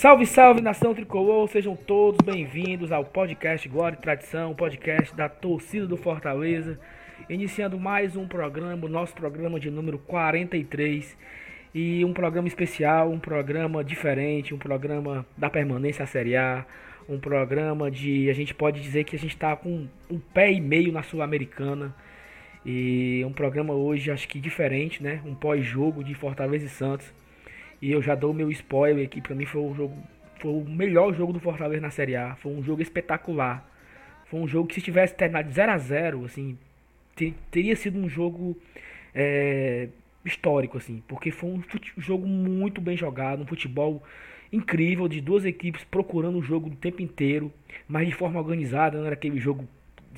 Salve, salve nação tricolor, sejam todos bem-vindos ao podcast Glória e Tradição, podcast da torcida do Fortaleza. Iniciando mais um programa, nosso programa de número 43. E um programa especial, um programa diferente, um programa da permanência à Série A, um programa de. A gente pode dizer que a gente está com um pé e meio na Sul-Americana. E um programa hoje, acho que diferente, né? Um pós-jogo de Fortaleza e Santos. E eu já dou meu spoiler aqui, pra mim foi o jogo. Foi o melhor jogo do Fortaleza na Série A. Foi um jogo espetacular. Foi um jogo que se tivesse terminado de 0 a 0 assim, ter- teria sido um jogo é, histórico, assim, porque foi um jogo muito bem jogado, um futebol incrível de duas equipes procurando o jogo o tempo inteiro, mas de forma organizada, não era aquele jogo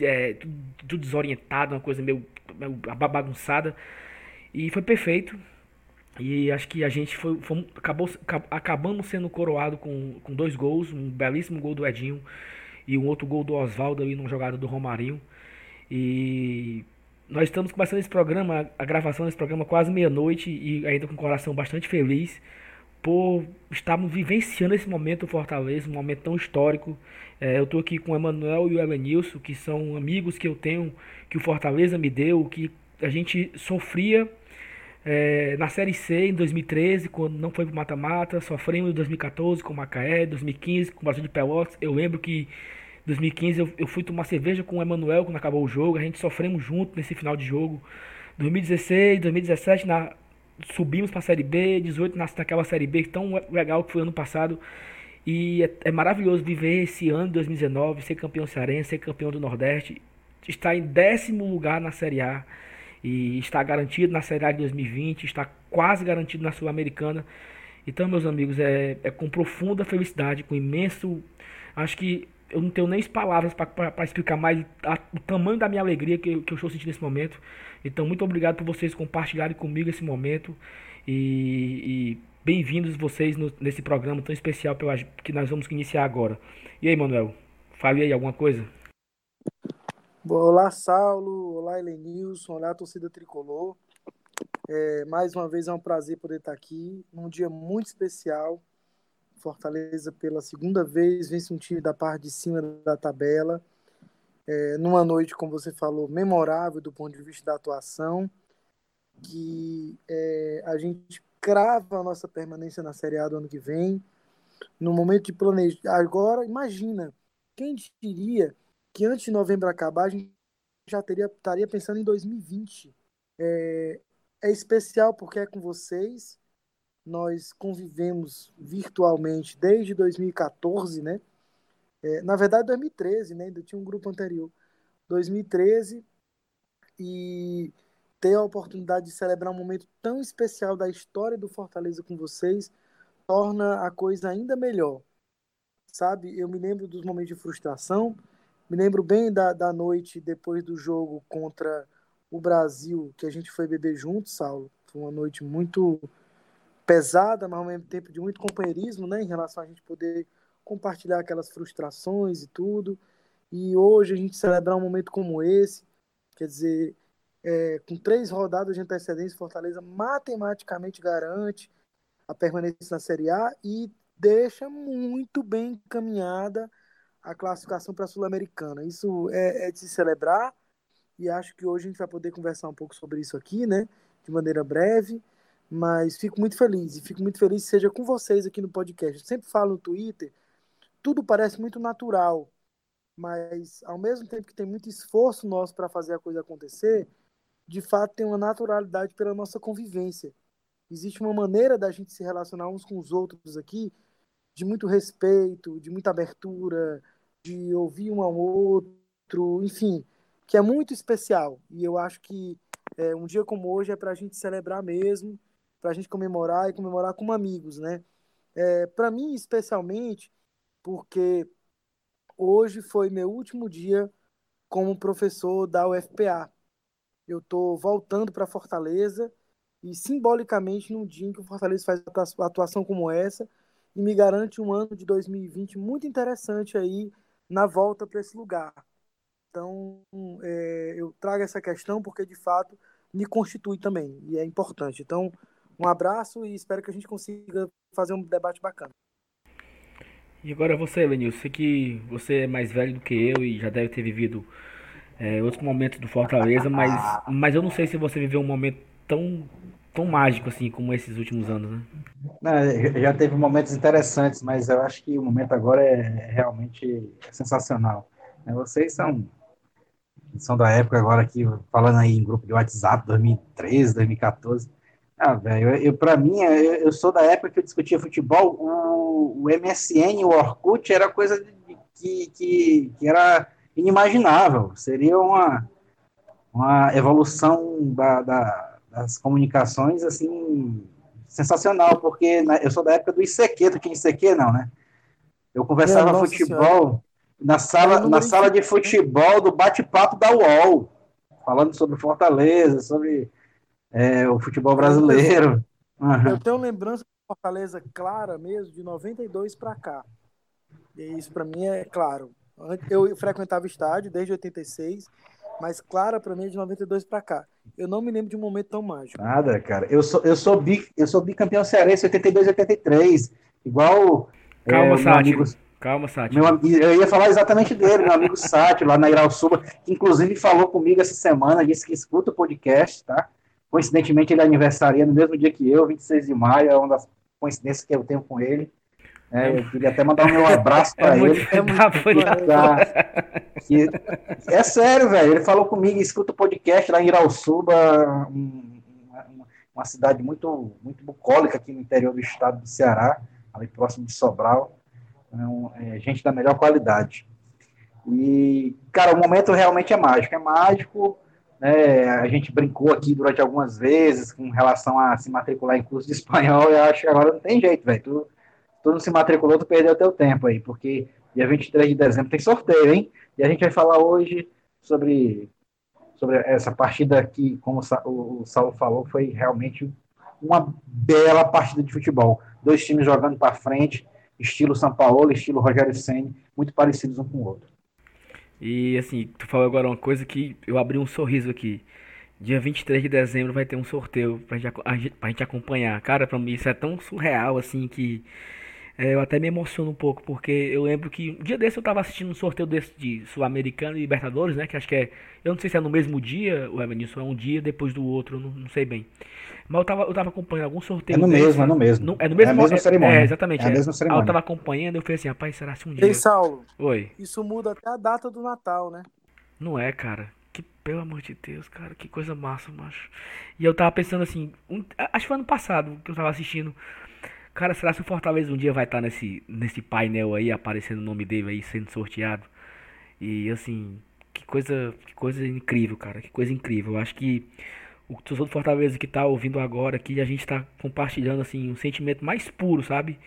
é, tudo desorientado, uma coisa meio, meio bagunçada. E foi perfeito. E acho que a gente foi, fomos- acabou, acab- acabamos sendo coroado com, com dois gols, um belíssimo gol do Edinho e um outro gol do Oswaldo ali numa jogada do Romarinho. E nós estamos começando esse programa, a gravação desse programa quase meia-noite e ainda com o coração bastante feliz por estarmos vivenciando esse momento do Fortaleza, um momento tão histórico. É, eu estou aqui com o Emanuel e o Elenilson, que são amigos que eu tenho, que o Fortaleza me deu, que a gente sofria é, na Série C em 2013, quando não foi pro mata-mata, sofremos em 2014 com o Macaé, 2015 com o Brasil de Pelotas. Eu lembro que em 2015 eu, eu fui tomar cerveja com o Emanuel quando acabou o jogo, a gente sofremos junto nesse final de jogo. 2016, 2017 na, subimos para a Série B, 18 na, naquela Série B tão legal que foi ano passado. E é, é maravilhoso viver esse ano de 2019, ser campeão cearense, ser campeão do Nordeste, estar em décimo lugar na Série A e está garantido na Série A de 2020, está quase garantido na Sul-Americana. Então, meus amigos, é, é com profunda felicidade, com imenso. Acho que eu não tenho nem palavras para explicar mais a, o tamanho da minha alegria que, eu- que eu estou sentindo nesse momento. Então, muito obrigado por vocês compartilharem comigo esse momento. E, e bem-vindos vocês no- nesse programa tão especial pela- que nós vamos iniciar agora. E aí, Manuel? Fale aí alguma coisa? Olá, Saulo. Olá, Helenilson. Olá, torcida tricolor. É, mais uma vez é um prazer poder estar aqui num dia muito especial. Fortaleza, pela segunda vez, vence um time da parte de cima da tabela. É, numa noite, como você falou, memorável do ponto de vista da atuação, que é, a gente crava a nossa permanência na Série A do ano que vem. No momento de planejar. Agora, imagina, quem diria que antes de novembro acabar, a gente já teria, estaria pensando em 2020. É, é especial porque é com vocês. Nós convivemos virtualmente desde 2014, né? É, na verdade, 2013, né? Ainda tinha um grupo anterior. 2013 e ter a oportunidade de celebrar um momento tão especial da história do Fortaleza com vocês torna a coisa ainda melhor. Sabe? Eu me lembro dos momentos de frustração, me lembro bem da, da noite depois do jogo contra o Brasil, que a gente foi beber junto, Saulo. Foi uma noite muito pesada, mas ao mesmo tempo de muito companheirismo, né, em relação a gente poder compartilhar aquelas frustrações e tudo. E hoje a gente celebrar um momento como esse, quer dizer, é, com três rodadas de antecedência, Fortaleza matematicamente garante a permanência na Série A e deixa muito bem encaminhada a classificação para a Sul-Americana. Isso é, é de se celebrar e acho que hoje a gente vai poder conversar um pouco sobre isso aqui, né? De maneira breve, mas fico muito feliz e fico muito feliz que seja com vocês aqui no podcast. Eu sempre falo no Twitter, tudo parece muito natural, mas ao mesmo tempo que tem muito esforço nosso para fazer a coisa acontecer, de fato tem uma naturalidade pela nossa convivência. Existe uma maneira da gente se relacionar uns com os outros aqui de muito respeito, de muita abertura, de ouvir um ao outro, enfim, que é muito especial. E eu acho que é, um dia como hoje é para a gente celebrar mesmo, para a gente comemorar e comemorar como amigos, né? É, para mim, especialmente, porque hoje foi meu último dia como professor da UFPA. Eu estou voltando para Fortaleza e simbolicamente num dia em que o Fortaleza faz atuação como essa e me garante um ano de 2020 muito interessante aí na volta para esse lugar. Então, é, eu trago essa questão porque, de fato, me constitui também, e é importante. Então, um abraço e espero que a gente consiga fazer um debate bacana. E agora você, Lenil, sei que você é mais velho do que eu e já deve ter vivido é, outros momentos do Fortaleza, mas, mas eu não sei se você viveu um momento tão, tão mágico assim como esses últimos anos, né? Não, já teve momentos interessantes, mas eu acho que o momento agora é realmente sensacional. É, vocês são são da época agora aqui, falando aí em grupo de WhatsApp, 2013, 2014. Ah, velho, eu, eu para mim, eu, eu, sou da época que eu discutia futebol, o, o MSN, o Orkut, era coisa de, que, que, que era inimaginável. Seria uma, uma evolução da, da, das comunicações, assim, sensacional, porque eu sou da época do ICQ, do que ICQ não, né? Eu conversava futebol senhora. na sala, na sala de futebol do bate-papo da UOL, falando sobre Fortaleza, sobre é, o futebol brasileiro. Uhum. Eu tenho lembrança de Fortaleza clara mesmo, de 92 para cá. E isso para mim é claro. Eu frequentava estádio desde 86, mas clara para mim é de 92 para cá. Eu não me lembro de um momento tão mágico. Nada, cara. Eu sou, eu sou, bi, eu sou bicampeão cearense 82 83. Igual. Calma, é, Sátiro. Amigo, Calma, Sátiro. eu ia falar exatamente dele, meu amigo Sátiro, lá na Irauçuba, que inclusive falou comigo essa semana, disse que escuta o podcast, tá? Coincidentemente, ele aniversaria no mesmo dia que eu, 26 de maio, é uma das coincidências que eu tenho com ele. É, eu queria até mandar um meu abraço para é ele. Muito, tá, que, é sério, velho. Ele falou comigo, escuta o podcast lá em Irauçuba, um, uma, uma, cidade muito, muito bucólica aqui no interior do estado do Ceará, ali próximo de Sobral. Então, é, gente da melhor qualidade. E, cara, o momento realmente é mágico. É mágico. Né, a gente brincou aqui durante algumas vezes com relação a se matricular em curso de espanhol. Eu acho que agora não tem jeito, velho. Tu, tu não se matriculou, tu perdeu teu tempo aí, porque dia 23 de dezembro tem sorteio, hein? E a gente vai falar hoje sobre, sobre essa partida que, como o Saulo falou, foi realmente uma bela partida de futebol. Dois times jogando para frente, estilo São Paulo, estilo Rogério Senni, muito parecidos um com o outro. E assim, tu falou agora uma coisa que eu abri um sorriso aqui. Dia 23 de dezembro vai ter um sorteio pra gente, pra gente acompanhar. Cara, pra mim isso é tão surreal assim que é, eu até me emociono um pouco, porque eu lembro que um dia desse eu tava assistindo um sorteio desse de Sul-Americano e Libertadores, né? Que acho que é. Eu não sei se é no mesmo dia, o Evanilson, é um dia depois do outro, não, não, sei bem. Mas eu tava, eu tava acompanhando algum sorteio. É no desse, mesmo, é no mesmo. No, é no mesmo, é a mesma é, cerimônia. É, exatamente. É a é. mesma cerimônia. Aí eu tava acompanhando, eu falei assim, rapaz, será que um dia. Ei, Saulo. Oi. Isso muda até a data do Natal, né? Não é, cara. Que, pelo amor de Deus, cara, que coisa massa, macho. E eu tava pensando assim, um, acho que foi ano passado que eu tava assistindo Cara, será que o Fortaleza um dia vai estar nesse, nesse painel aí, aparecendo o nome dele aí, sendo sorteado? E assim, que coisa, que coisa incrível, cara. Que coisa incrível. Eu acho que o torcedor do Fortaleza que tá ouvindo agora aqui, a gente tá compartilhando assim um sentimento mais puro, sabe?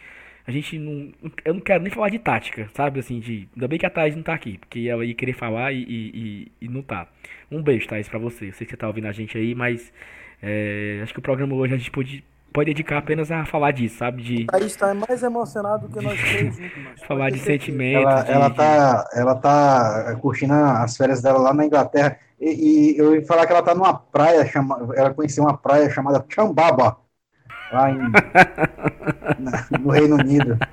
A gente não. Eu não quero nem falar de tática, sabe? Assim, de. Ainda bem que a Thaís não tá aqui, porque ela ia querer falar e, e, e, não tá. Um beijo, Thaís, pra você. Eu sei que você tá ouvindo a gente aí, mas. É, acho que o programa hoje a gente pode pode dedicar apenas a falar disso, sabe? De... Aí está mais emocionado do que nós três juntos. falar de sentimentos. Ela, de, ela, tá, ela tá curtindo as férias dela lá na Inglaterra. E, e, eu ia falar que ela tá numa praia, chama, ela conheceu uma praia chamada Chambaba, lá em, na, no Reino Unido.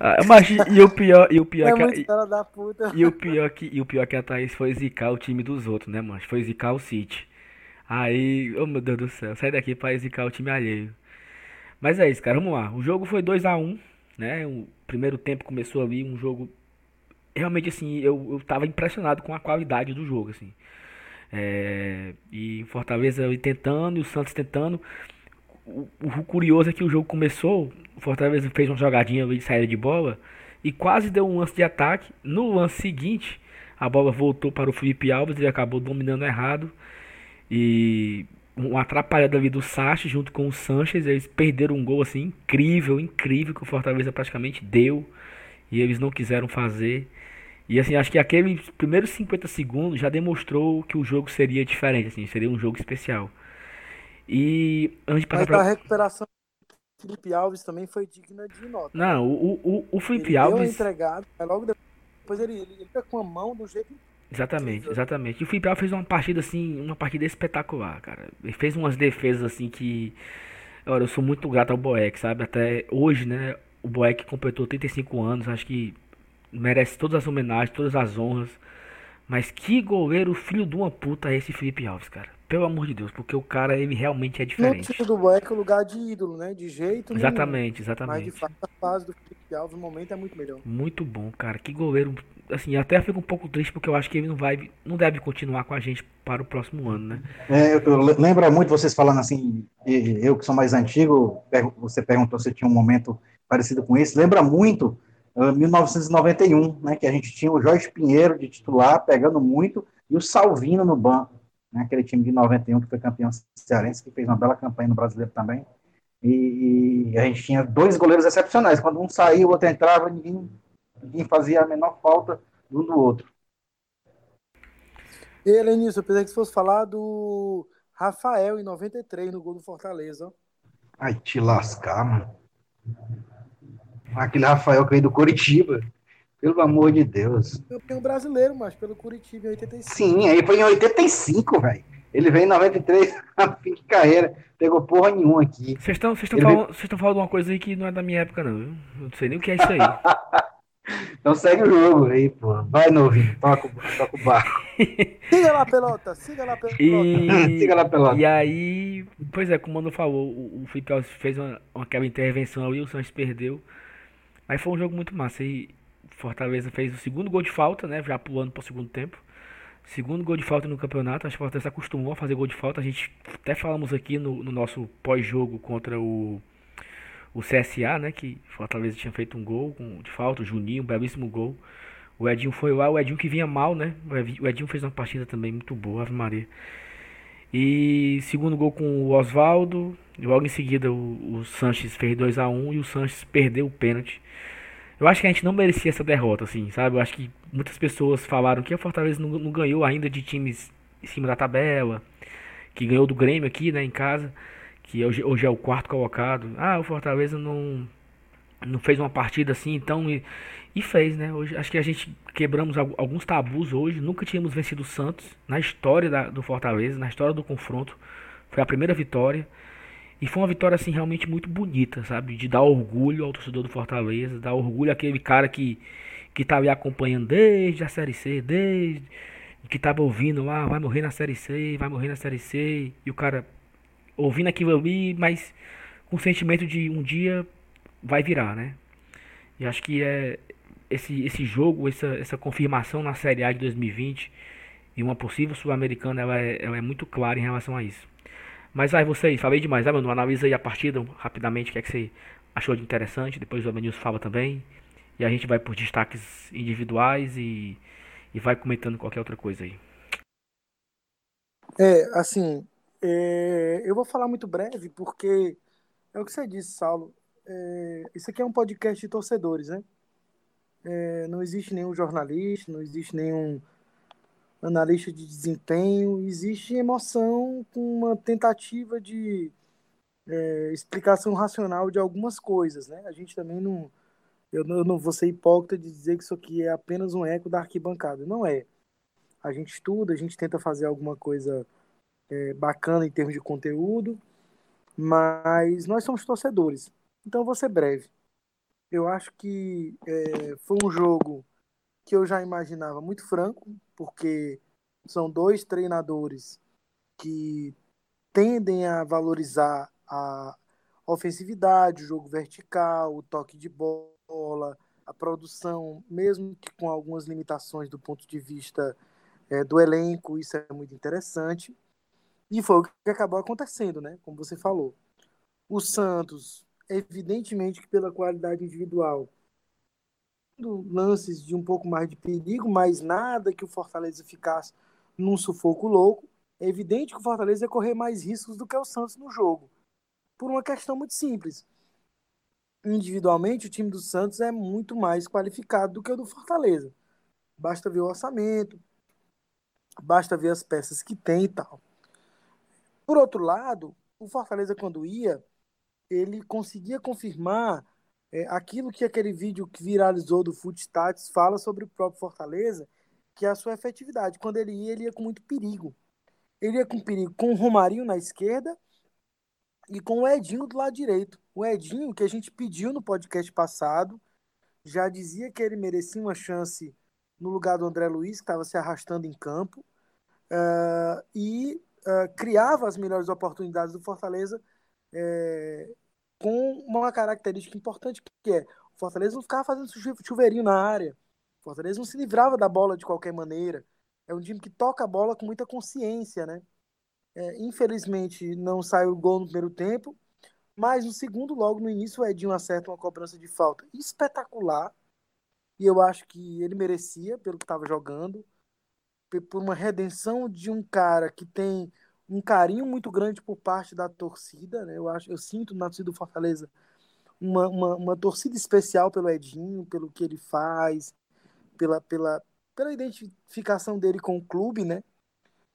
Ah, mas e o pior, e o pior é que a, e o pior que e o pior que a Thaís foi zicar o time dos outros, né, mano? Foi zicar o City. Aí, oh meu Deus do céu, sai daqui pra zicar o time alheio. Mas é isso, cara, vamos lá. O jogo foi 2 a 1 um, né? O primeiro tempo começou ali, um jogo. Realmente, assim, eu, eu tava impressionado com a qualidade do jogo, assim. É, e Fortaleza tentando e o Santos tentando. O, o, curioso é que o jogo começou, o Fortaleza fez uma jogadinha de saída de bola e quase deu um lance de ataque. No lance seguinte, a bola voltou para o Felipe Alves, ele acabou dominando errado. E uma atrapalhada ali do Sacha junto com o Sanches, eles perderam um gol assim incrível, incrível que o Fortaleza praticamente deu e eles não quiseram fazer. E assim, acho que aqueles primeiros 50 segundos já demonstrou que o jogo seria diferente, assim, seria um jogo especial. E antes de passar Mas pra... a recuperação do Felipe Alves também foi digna de nota. Não, o, o, o Felipe ele Alves. Deu entregado, mas logo depois ele, ele, ele fica com a mão do jeito Exatamente, exatamente. E o Felipe Alves fez uma partida assim, uma partida espetacular, cara. Ele fez umas defesas assim que. Olha, eu sou muito grato ao Boeck, sabe? Até hoje, né? O Boeck completou 35 anos, acho que merece todas as homenagens, todas as honras. Mas que goleiro filho de uma puta é esse Felipe Alves, cara. Pelo amor de Deus, porque o cara, ele realmente é No diferente. time do Boeck, o lugar de ídolo, né? De jeito nenhum. Exatamente, Mas de exatamente. fato, a fase do Felipe Alves no momento é muito melhor. Muito bom, cara. Que goleiro. Assim, até fico um pouco triste porque eu acho que ele não vai, não deve continuar com a gente para o próximo ano, né? É, eu, eu le- lembra muito vocês falando assim, eu que sou mais antigo, você perguntou se tinha um momento parecido com esse, lembra muito ah, 1991, né, que a gente tinha o Jorge Pinheiro de titular, pegando muito, e o Salvino no banco, né, aquele time de 91 que foi campeão cearense, que fez uma bela campanha no Brasileiro também, e, e a gente tinha dois goleiros excepcionais, quando um saía, o outro entrava, ninguém, ninguém fazia a menor falta um do outro. E, Lenilson, eu pensei que você fosse falar do Rafael em 93 no gol do Fortaleza. ó. Ai, te lascar, mano. Aquele Rafael que veio do Curitiba. Pelo amor de Deus. Campeão brasileiro, mas pelo Curitiba em 85. Sim, aí foi em 85, velho. Ele veio em 93, a fim de carreira. Pegou porra nenhuma aqui. Vocês estão vocês estão Ele falando, estão falando de uma coisa aí que não é da minha época, não. viu? Eu não sei nem o que é isso aí. Então segue o jogo aí, pô. Vai, novinho. Toca, o- toca o barco. Siga lá, pelota. Siga lá, pelota. E, Siga lá, pelota. e aí, pois é, como o Mano falou, o, o Felipe Alves fez uma, uma aquela intervenção ali, o Santos perdeu. Mas foi um jogo muito massa. E Fortaleza fez o segundo gol de falta, né? Já pulando para o segundo tempo. Segundo gol de falta no campeonato. Acho que o Fortaleza acostumou a fazer gol de falta. A gente até falamos aqui no, no nosso pós-jogo contra o, o CSA, né? Que Fortaleza tinha feito um gol com, de falta, o Juninho, um belíssimo gol. O Edinho foi lá, o Edinho que vinha mal, né? O Edinho fez uma partida também muito boa, Ave Maria. E segundo gol com o Oswaldo. Logo em seguida o, o Sanches fez 2 a 1 e o Sanches perdeu o pênalti. Eu acho que a gente não merecia essa derrota, assim, sabe? Eu acho que muitas pessoas falaram que o Fortaleza não, não ganhou ainda de times em cima da tabela, que ganhou do Grêmio aqui, né, em casa, que hoje, hoje é o quarto colocado. Ah, o Fortaleza não, não fez uma partida assim, então. E, e fez, né? Hoje, acho que a gente quebramos al- alguns tabus hoje. Nunca tínhamos vencido o Santos na história da- do Fortaleza, na história do confronto. Foi a primeira vitória. E foi uma vitória assim realmente muito bonita, sabe? De dar orgulho ao torcedor do Fortaleza, dar orgulho àquele cara que que tá acompanhando desde a série C, desde que tava ouvindo lá, vai morrer na série C, vai morrer na série C, e o cara ouvindo aquilo ali, mas com o sentimento de um dia vai virar, né? E acho que é esse esse jogo, essa essa confirmação na Série A de 2020 e uma possível sul-americana, ela é, ela é muito clara em relação a isso. Mas vai vocês, falei demais, né, mano? Analisa aí a partida rapidamente, o que é que você achou de interessante. Depois o Evanilson fala também. E a gente vai por destaques individuais e, e vai comentando qualquer outra coisa aí. É, assim, é, eu vou falar muito breve porque é o que você disse, Saulo. É, isso aqui é um podcast de torcedores, né? É, não existe nenhum jornalista, não existe nenhum analista de desempenho, existe emoção com uma tentativa de é, explicação racional de algumas coisas, né? A gente também não. Eu não, eu não vou ser hipócrita de dizer que isso aqui é apenas um eco da arquibancada. Não é. A gente estuda, a gente tenta fazer alguma coisa é, bacana em termos de conteúdo, mas nós somos torcedores. Então vou ser breve. Eu acho que é, foi um jogo que eu já imaginava muito franco, porque são dois treinadores que tendem a valorizar a ofensividade, o jogo vertical, o toque de bola, a produção, mesmo que com algumas limitações do ponto de vista é, do elenco, isso é muito interessante. E foi o que acabou acontecendo, né? Como você falou. O Santos, evidentemente que pela qualidade individual, lances de um pouco mais de perigo, mas nada que o Fortaleza ficasse num sufoco louco. É evidente que o Fortaleza ia correr mais riscos do que o Santos no jogo, por uma questão muito simples. Individualmente, o time do Santos é muito mais qualificado do que o do Fortaleza. Basta ver o orçamento, basta ver as peças que tem e tal. Por outro lado, o Fortaleza, quando ia, ele conseguia confirmar é, aquilo que aquele vídeo que viralizou do Footstats fala sobre o próprio Fortaleza, que é a sua efetividade. Quando ele ia, ele ia com muito perigo. Ele ia com perigo com o Romarinho na esquerda e com o Edinho do lado direito. O Edinho, que a gente pediu no podcast passado, já dizia que ele merecia uma chance no lugar do André Luiz, que estava se arrastando em campo, uh, e uh, criava as melhores oportunidades do Fortaleza é, com uma característica importante que é o Fortaleza não ficava fazendo chuveirinho na área, o Fortaleza não se livrava da bola de qualquer maneira, é um time que toca a bola com muita consciência, né? É, infelizmente não saiu o gol no primeiro tempo, mas no segundo, logo no início, o Edinho acerta uma cobrança de falta espetacular. E eu acho que ele merecia pelo que estava jogando, por uma redenção de um cara que tem um carinho muito grande por parte da torcida. Né? Eu acho, eu sinto na torcida do Fortaleza uma, uma, uma torcida especial pelo Edinho, pelo que ele faz, pela, pela, pela identificação dele com o clube, né?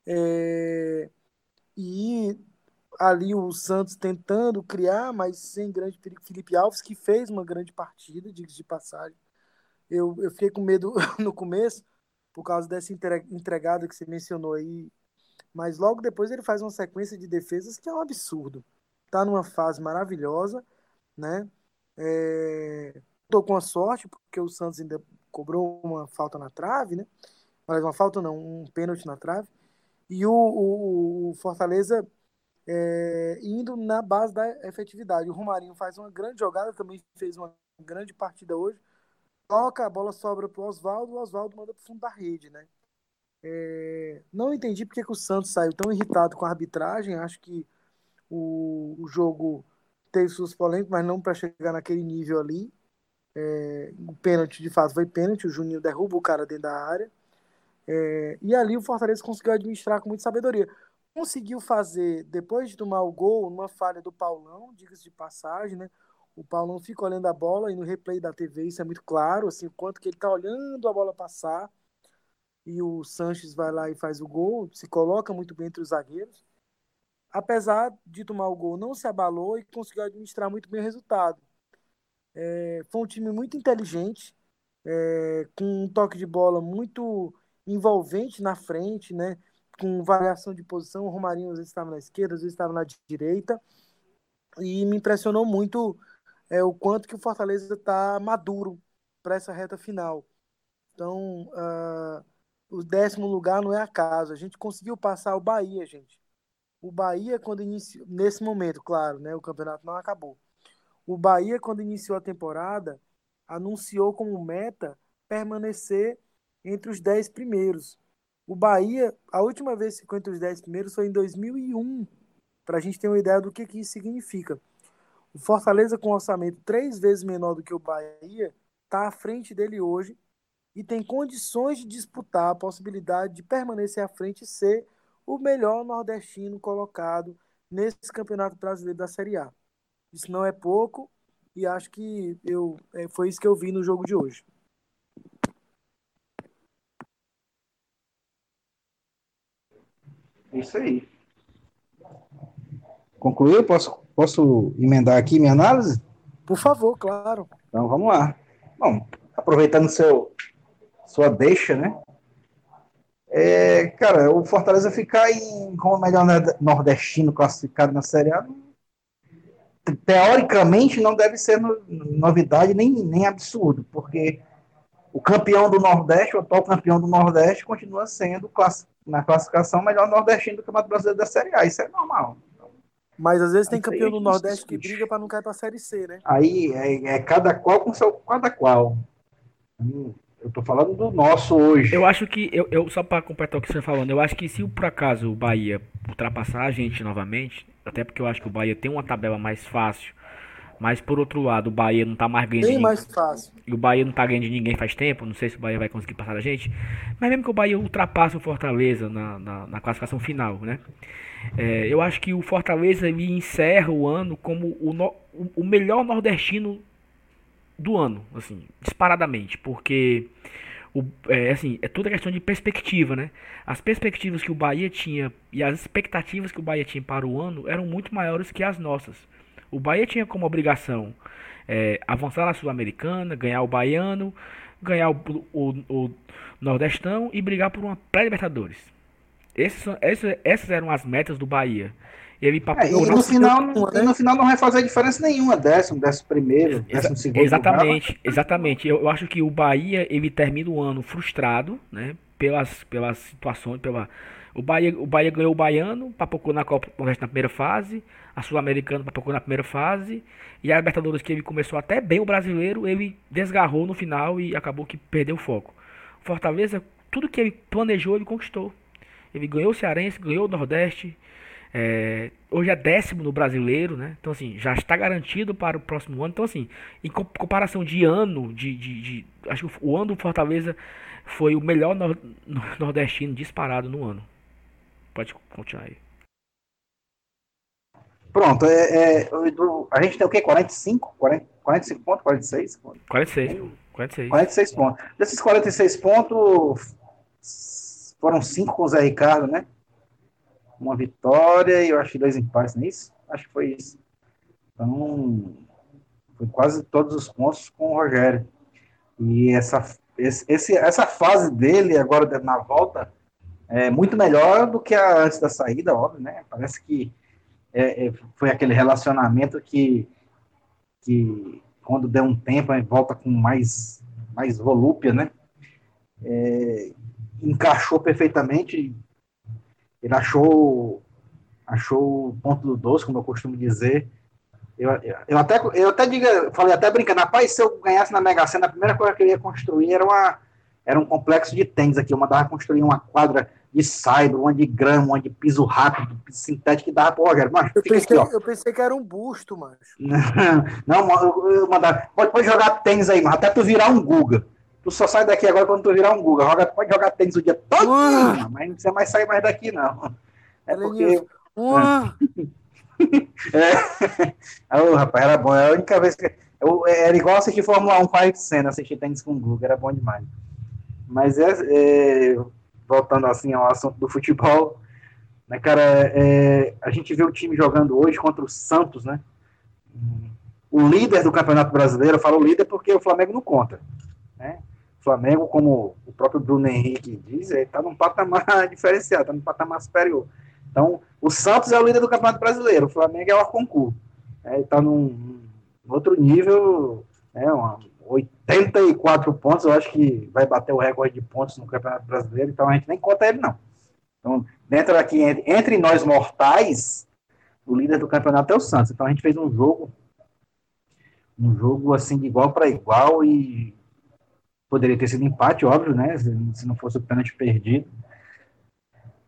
É, e ali o Santos tentando criar, mas sem grande perigo. Felipe Alves, que fez uma grande partida, diga de passagem. Eu, eu fiquei com medo no começo, por causa dessa entregada que você mencionou aí. Mas logo depois ele faz uma sequência de defesas que é um absurdo. Tá numa fase maravilhosa, né? É... Tô com a sorte, porque o Santos ainda cobrou uma falta na trave, né? Mas uma falta não, um pênalti na trave. E o, o, o Fortaleza é, indo na base da efetividade. O Romarinho faz uma grande jogada, também fez uma grande partida hoje. Toca, a bola sobra para o Oswaldo, o Oswaldo manda para o fundo da rede, né? É, não entendi porque que o Santos saiu tão irritado com a arbitragem. Acho que o, o jogo teve suas polêmicas, mas não para chegar naquele nível ali. É, o pênalti, de fato, foi pênalti. O Juninho derruba o cara dentro da área. É, e ali o Fortaleza conseguiu administrar com muita sabedoria. Conseguiu fazer, depois de tomar o gol, uma falha do Paulão, diga-se de passagem, né? O Paulão fica olhando a bola e no replay da TV isso é muito claro, assim, o quanto que ele tá olhando a bola passar. E o Sanches vai lá e faz o gol, se coloca muito bem entre os zagueiros. Apesar de tomar o gol, não se abalou e conseguiu administrar muito bem o resultado. É, foi um time muito inteligente, é, com um toque de bola muito envolvente na frente, né? Com variação de posição. O Romarinho às vezes estava na esquerda, às vezes estava na direita. E me impressionou muito é, o quanto que o Fortaleza está maduro para essa reta final. Então, uh, o décimo lugar não é acaso. A gente conseguiu passar o Bahia, gente. O Bahia, quando iniciou, nesse momento, claro, né, o campeonato não acabou. O Bahia, quando iniciou a temporada, anunciou como meta permanecer entre os 10 primeiros. O Bahia, a última vez que ficou entre os 10 primeiros foi em 2001, para a gente ter uma ideia do que, que isso significa. O Fortaleza, com orçamento três vezes menor do que o Bahia, está à frente dele hoje e tem condições de disputar a possibilidade de permanecer à frente e ser o melhor nordestino colocado nesse campeonato brasileiro da Série A. Isso não é pouco e acho que eu, é, foi isso que eu vi no jogo de hoje. Isso aí. Concluiu? Posso, posso emendar aqui minha análise? Por favor, claro. Então vamos lá. Bom, aproveitando seu, sua deixa, né? É, cara, o Fortaleza ficar em, como o melhor nordestino classificado na Série A, teoricamente não deve ser no, novidade nem, nem absurdo, porque o campeão do Nordeste, o atual campeão do Nordeste, continua sendo class, na classificação melhor nordestino do Campeonato Brasileiro da Série A. Isso é normal. Mas às vezes tem campeão do Nordeste que briga para não cair para a Série C, né? Aí é, é, cada qual com seu cada qual. Eu tô falando do nosso hoje. Eu acho que, eu, eu só para completar o que você está falando, eu acho que se por acaso o Bahia ultrapassar a gente novamente, até porque eu acho que o Bahia tem uma tabela mais fácil mas por outro lado, o Bahia não tá mais ganhando. Bem mais fácil. E o Bahia não tá ganhando de ninguém faz tempo. Não sei se o Bahia vai conseguir passar a gente. Mas mesmo que o Bahia ultrapasse o Fortaleza na, na, na classificação final, né? É, eu acho que o Fortaleza ele encerra o ano como o, no, o melhor nordestino do ano, assim, disparadamente, porque o, é, assim, é toda questão de perspectiva, né? As perspectivas que o Bahia tinha e as expectativas que o Bahia tinha para o ano eram muito maiores que as nossas. O Bahia tinha como obrigação é, avançar na Sul-Americana, ganhar o Baiano, ganhar o, o, o Nordestão e brigar por uma pré-Libertadores. Essas eram as metas do Bahia. Ele é, e no, final, e no final não vai fazer diferença nenhuma, décimo, décimo primeiro, décimo segundo. Exatamente, lugar. exatamente. Eu, eu, acho que o Bahia ele termina o ano frustrado, né? Pelas, pelas situações, pela. O Bahia, o Bahia ganhou o Baiano, papocou na Copa na primeira fase, a Sul-Americana papocou na primeira fase, e a Libertadores que ele começou até bem o brasileiro, ele desgarrou no final e acabou que perdeu o foco. Fortaleza, tudo que ele planejou, ele conquistou. Ele ganhou o Cearense, ganhou o Nordeste, é, hoje é décimo no brasileiro, né? Então, assim, já está garantido para o próximo ano. Então, assim, em comparação de ano, de, de, de acho que o ano do Fortaleza foi o melhor nor nordestino disparado no ano. Pode continuar aí. Pronto, é, é, a gente tem o quê? 45? 40, 45 pontos? 46? 46. 46. 46 pontos. Desses 46 pontos, foram 5 com o Zé Ricardo, né? uma vitória e eu acho que dois empates, não é isso? Acho que foi isso. Então, foi quase todos os pontos com o Rogério. E essa, esse, essa fase dele agora na volta é muito melhor do que a antes da saída, óbvio, né? Parece que é, é, foi aquele relacionamento que, que quando der um tempo volta com mais, mais volúpia, né? É, encaixou perfeitamente ele achou achou o ponto do doce, como eu costumo dizer. Eu, eu, até, eu até diga, falei até brincando, rapaz, se eu ganhasse na Mega Sena, a primeira coisa que eu ia construir era, uma, era um complexo de tênis aqui. Eu mandava construir uma quadra de cyber, uma de grama, uma de piso rápido, piso sintético, que dava pro Rogério. Mas, eu, pensei, aqui, eu pensei que era um busto, mano. Não, eu, eu mandava, pode, pode jogar tênis aí, mas até tu virar um Guga. Tu só sai daqui agora quando tu virar um Google. Joga, pode jogar tênis o dia todo, uh! mas não precisa mais sair mais daqui, não. É porque. Uh! é. oh, rapaz, era bom. É a única vez que. Eu, era igual assistir Fórmula 1 com a Senna, assistir tênis com o Google, era bom demais. Mas é, é, voltando assim ao assunto do futebol, né, cara, é, a gente vê o time jogando hoje contra o Santos, né? O líder do Campeonato Brasileiro, eu falo líder porque o Flamengo não conta, né? Flamengo, como o próprio Bruno Henrique diz, está num patamar diferenciado, está num patamar superior. Então, o Santos é o líder do Campeonato Brasileiro, o Flamengo é o Arconcu. É, está num, outro nível, né, uma, 84 pontos, eu acho que vai bater o recorde de pontos no Campeonato Brasileiro, então a gente nem conta ele, não. Então, dentro aqui, entre, entre nós mortais, o líder do campeonato é o Santos. Então a gente fez um jogo, um jogo assim de igual para igual e Poderia ter sido empate, óbvio, né? Se não fosse o pênalti perdido.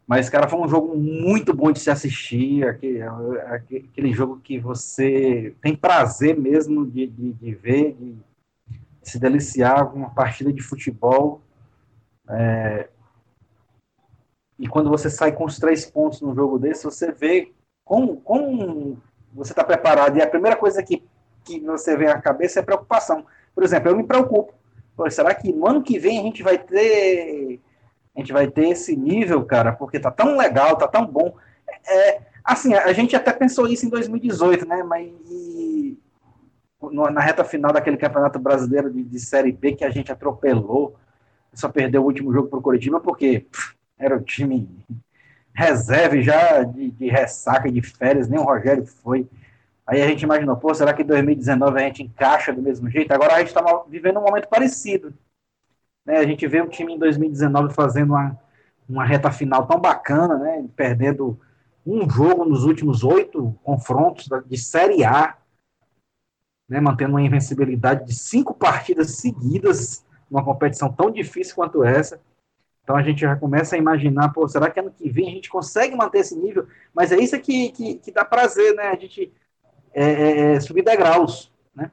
Mas, cara, foi um jogo muito bom de se assistir. Aquele, aquele jogo que você tem prazer mesmo de, de, de ver, de, se deliciar com uma partida de futebol. É, e quando você sai com os três pontos no jogo desse, você vê como, como você está preparado. E a primeira coisa que, que você vem à cabeça é preocupação. Por exemplo, eu me preocupo. Pô, será que no ano que vem a gente vai ter a gente vai ter esse nível, cara, porque tá tão legal, tá tão bom. É, assim, a gente até pensou isso em 2018, né? Mas e, na reta final daquele Campeonato Brasileiro de, de, Série B que a gente atropelou, só perdeu o último jogo pro Curitiba porque pff, era o time reserva já de, de ressaca de férias, nem o Rogério foi. Aí a gente imaginou, pô, será que em 2019 a gente encaixa do mesmo jeito? Agora a gente está vivendo um momento parecido. Né? A gente vê o time em 2019 fazendo uma, uma reta final tão bacana, né? perdendo um jogo nos últimos oito confrontos de Série A, né? mantendo uma invencibilidade de cinco partidas seguidas numa competição tão difícil quanto essa. Então a gente já começa a imaginar, pô, será que ano que vem a gente consegue manter esse nível? Mas é isso que, que, que dá prazer, né? A gente é, é, é, subir degraus. Né?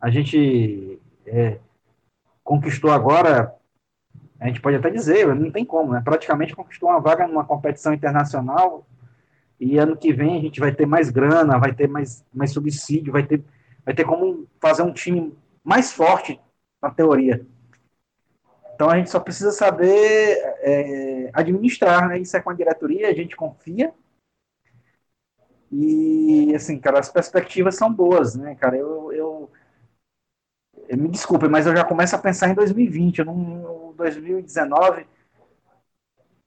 A gente é, conquistou agora, a gente pode até dizer, não tem como, né? praticamente conquistou uma vaga numa competição internacional e ano que vem a gente vai ter mais grana, vai ter mais, mais subsídio, vai ter, vai ter como fazer um time mais forte na teoria. Então a gente só precisa saber é, administrar, né? Isso é com a diretoria, a gente confia, e, assim, cara, as perspectivas são boas, né, cara? Eu, eu, Me desculpe, mas eu já começo a pensar em 2020. Eu não, 2019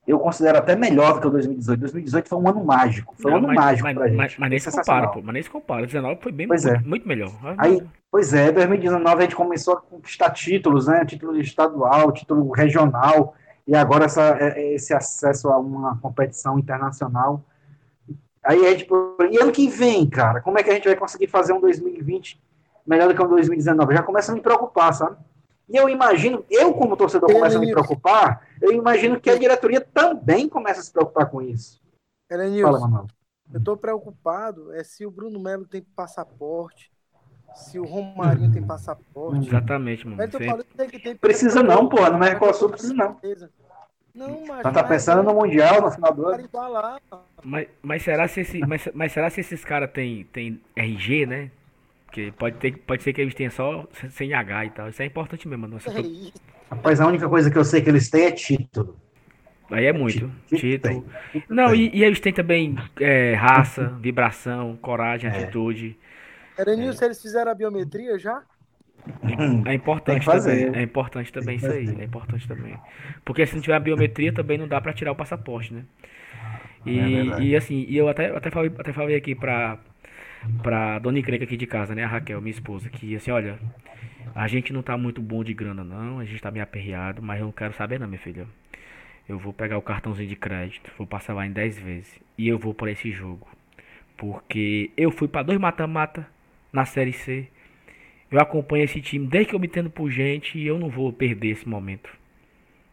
eu considero até melhor do que o 2018. 2018 foi um ano mágico. Foi não, um ano mas, mágico mas, pra gente. Mas, mas nem se compara, pô. Mas nem se compara. 19 foi bem pois muito, é. muito melhor. Aí, pois é, 2019 a gente começou a conquistar títulos, né? Título estadual, título regional, e agora essa, esse acesso a uma competição internacional. Aí é tipo, e ano que vem, cara, como é que a gente vai conseguir fazer um 2020 melhor do que um 2019? Já começa a me preocupar, sabe? E eu imagino, eu como torcedor começo a me preocupar, eu imagino que a diretoria também começa a se preocupar com isso. Fala, Manuel. Eu estou preocupado é se o Bruno Melo tem passaporte, se o Romarinho tem passaporte. Exatamente, mano. Falando, tem que ter precisa não, pô. No Mercosul precisa não. Não, mas. Tá pensando no Mundial no final do ano. Mas, mas, será se esse, mas, mas será se esses caras têm tem RG, né? Porque pode, ter, pode ser que eles tenham só CNH e tal. Isso é importante mesmo. Nossa, é Rapaz, a única coisa que eu sei que eles têm é título. Aí é muito. Título. título. Não, e, e, eles têm também é, raça, vibração, coragem, é. atitude. Erenil, é. se eles fizeram a biometria já? É importante também. É importante também isso aí. É importante também. Porque se não tiver a biometria, também não dá para tirar o passaporte, né? E, é e assim, e eu até, até, falei, até falei aqui pra, pra dona Encrenca aqui de casa, né? A Raquel, minha esposa, que assim, olha, a gente não tá muito bom de grana, não. A gente tá meio aperreado, mas eu não quero saber, não, minha filha. Eu vou pegar o cartãozinho de crédito, vou passar lá em 10 vezes. E eu vou para esse jogo. Porque eu fui para dois mata-mata na Série C. Eu acompanho esse time desde que eu me tendo por gente e eu não vou perder esse momento.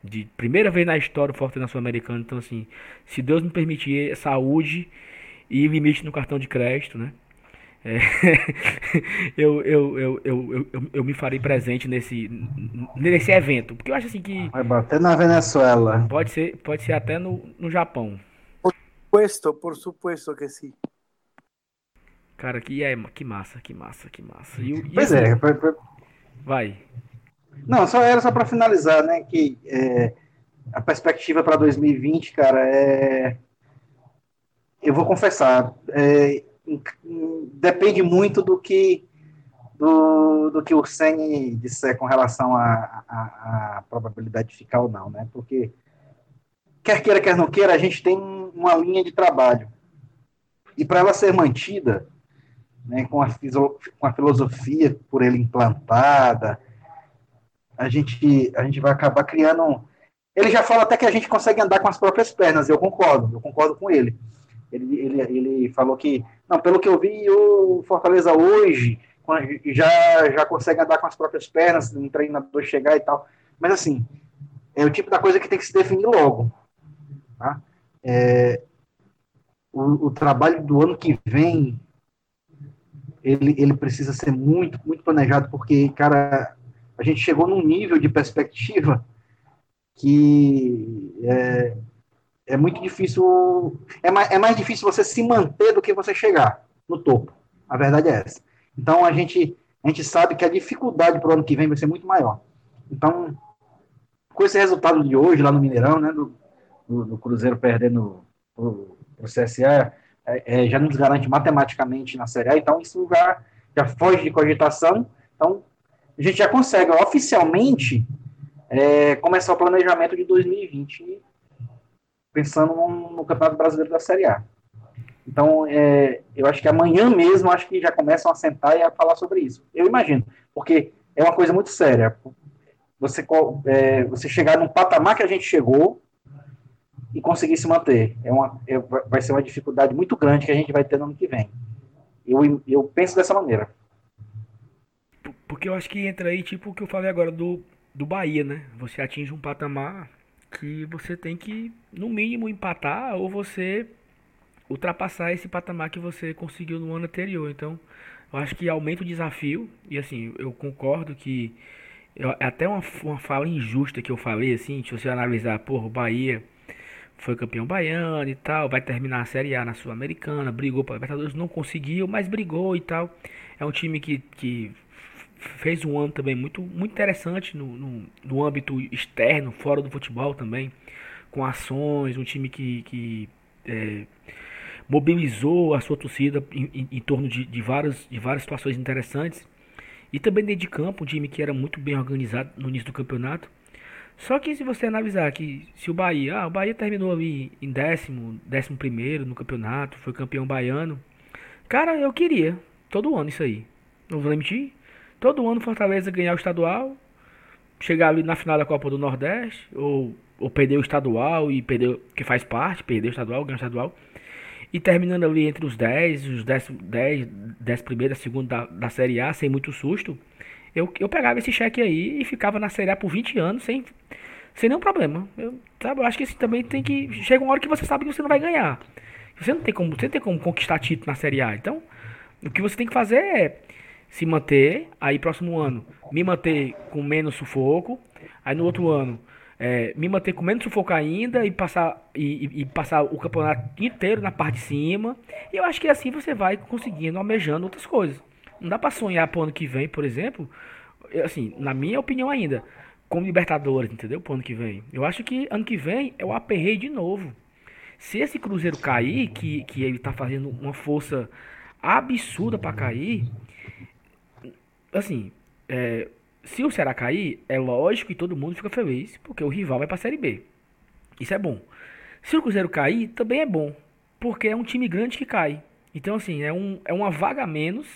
De primeira vez na história do Fortaleza Sul-Americano. Então, assim, se Deus me permitir saúde e limite no cartão de crédito, né? É, eu, eu, eu, eu, eu, eu, me farei presente nesse, nesse evento. Porque eu acho assim que. Vai bater na Venezuela. Pode ser, pode ser até no, no Japão. Por supuesto, por supuesto que sim. Cara, que, é, que massa, que massa, que massa. E, e pois assim, é, foi, foi... vai. Não, só era só para finalizar, né? Que é, a perspectiva para 2020, cara, é. Eu vou confessar, é, depende muito do que do, do que o Senni disser com relação à probabilidade de ficar ou não, né? Porque quer queira, quer não queira, a gente tem uma linha de trabalho. E para ela ser mantida, né, com, a, com a filosofia por ele implantada, a gente, a gente vai acabar criando. Ele já fala até que a gente consegue andar com as próprias pernas, eu concordo, eu concordo com ele. Ele, ele, ele falou que, não, pelo que eu vi, o Fortaleza hoje já, já consegue andar com as próprias pernas, um treinador chegar e tal. Mas, assim, é o tipo da coisa que tem que se definir logo. Tá? É, o, o trabalho do ano que vem, ele, ele precisa ser muito, muito planejado, porque, cara, a gente chegou num nível de perspectiva que é, é muito difícil. É mais, é mais difícil você se manter do que você chegar no topo. A verdade é essa. Então a gente, a gente sabe que a dificuldade para o ano que vem vai ser muito maior. Então, com esse resultado de hoje lá no Mineirão, né, do, do, do Cruzeiro perdendo o, o CSA, é, é, já nos garante matematicamente na Série A, então isso já, já foge de cogitação. Então, a gente já consegue oficialmente é, começar o planejamento de 2020 pensando no, Campeonato Brasileiro da Série A. Então, é, eu acho que amanhã mesmo, acho que já começam a sentar e a falar sobre isso. Eu imagino, porque é uma coisa muito séria. Você, é, você chegar num patamar que a gente chegou e conseguir se manter. É uma, é, vai ser uma dificuldade muito grande que a gente vai ter no ano que vem. Eu, eu penso dessa maneira. Porque eu acho que entra aí, tipo o que eu falei agora do, do Bahia, né? Você atinge um patamar que você tem que, no mínimo, empatar ou você ultrapassar esse patamar que você conseguiu no ano anterior. Então, eu acho que aumenta o desafio. E assim, eu concordo que. Eu, é até uma, uma fala injusta que eu falei, assim, se você analisar, porra, o Bahia foi campeão baiano e tal, vai terminar a Série A na Sul-Americana, brigou para Libertadores, não conseguiu, mas brigou e tal. É um time que, que fez um ano também muito, muito interessante no, no, no, âmbito externo, fora do futebol também, com ações, um time que, que é, mobilizou a sua torcida em, em, em torno de, de, várias, de várias situações interessantes. E também dentro de campo, um time que era muito bem organizado no início do campeonato. Só que se você analisar que se o Bahia, ah, o Bahia terminou ali em décimo, décimo primeiro no campeonato, foi campeão baiano. Cara, eu queria, todo ano isso aí. Não vou mentir. Todo ano Fortaleza ganhar o estadual, chegar ali na final da Copa do Nordeste, ou, ou perder o estadual e perder, que faz parte, perder o estadual, ganhar o estadual. E terminando ali entre os 10, os 10, 10, 10 primeira, segunda da, da Série A, sem muito susto. Eu, eu pegava esse cheque aí e ficava na Série A por 20 anos sem, sem nenhum problema. Eu, sabe, eu acho que assim, também tem que. Chega uma hora que você sabe que você não vai ganhar. Você não tem como, você tem como conquistar título na Série A. Então, o que você tem que fazer é se manter, aí próximo ano me manter com menos sufoco, aí no outro ano é, me manter com menos sufoco ainda e passar, e, e, passar o campeonato inteiro na parte de cima. E eu acho que assim você vai conseguindo, almejando outras coisas. Não dá pra sonhar pro ano que vem, por exemplo, assim, na minha opinião ainda, como Libertadores, entendeu? Pro ano que vem. Eu acho que ano que vem eu aperrei de novo. Se esse Cruzeiro cair, que, que ele tá fazendo uma força absurda para cair, assim, é, se o Ceará cair, é lógico que todo mundo fica feliz, porque o rival vai para a Série B. Isso é bom. Se o Cruzeiro cair, também é bom, porque é um time grande que cai. Então, assim, é, um, é uma vaga a menos.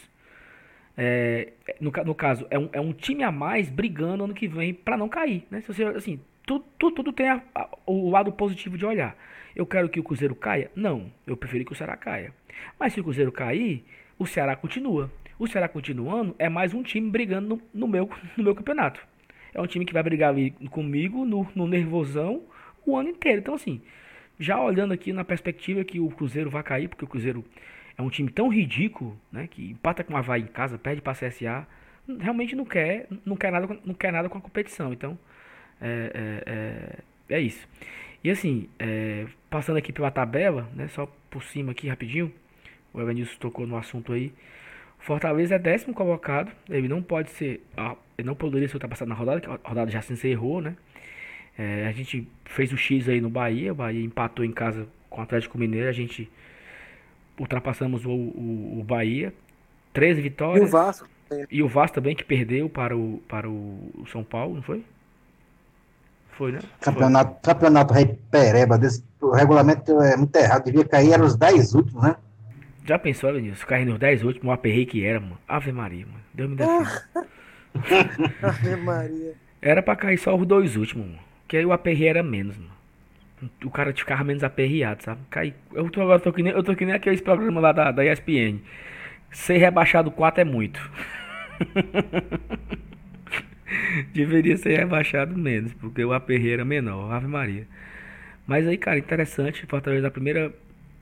É, no, no caso, é um, é um time a mais brigando ano que vem para não cair. Né? Se você, assim, tudo, tudo, tudo tem a, a, o lado positivo de olhar. Eu quero que o Cruzeiro caia? Não, eu prefiro que o Ceará caia. Mas se o Cruzeiro cair, o Ceará continua. O Ceará continuando é mais um time brigando no, no, meu, no meu campeonato. É um time que vai brigar ali comigo no, no nervosão o ano inteiro. Então, assim, já olhando aqui na perspectiva que o Cruzeiro vai cair, porque o Cruzeiro é um time tão ridículo, né? Que empata com a Havaí em casa, perde para a CSA, realmente não quer, não quer nada, não quer nada com a competição. Então, é, é, é, é isso. E assim, é, passando aqui pela tabela, né? Só por cima aqui rapidinho, o Evanilson tocou no assunto aí. Fortaleza é décimo colocado. Ele não pode ser. Ele não poderia ser ultrapassado na rodada, que a rodada já se encerrou, né? É, a gente fez o X aí no Bahia. O Bahia empatou em casa com o Atlético Mineiro. A gente ultrapassamos o, o, o Bahia. 13 vitórias. E o Vasco. E o Vasco também que perdeu para o, para o São Paulo, não foi? Foi, né? Campeonato, foi. campeonato Rei Pereba. Desse, o regulamento é muito errado. Devia cair, eram os 10 últimos, né? Já pensou, Lenilson? Cair nos 10 últimos, o aperrei que era, mano. Ave Maria, mano. Deus me defenda. Ave Maria. Era pra cair só os dois últimos, mano. Que aí o aperreio era menos, mano. O cara ficava menos aperreado, sabe? Cai... Eu tô agora tô que nem, eu tô que nem aqueles programas lá da, da ESPN. Ser rebaixado 4 é muito. Deveria ser rebaixado menos, porque o aperreio era menor. Ave Maria. Mas aí, cara, interessante. Fortaleza da primeira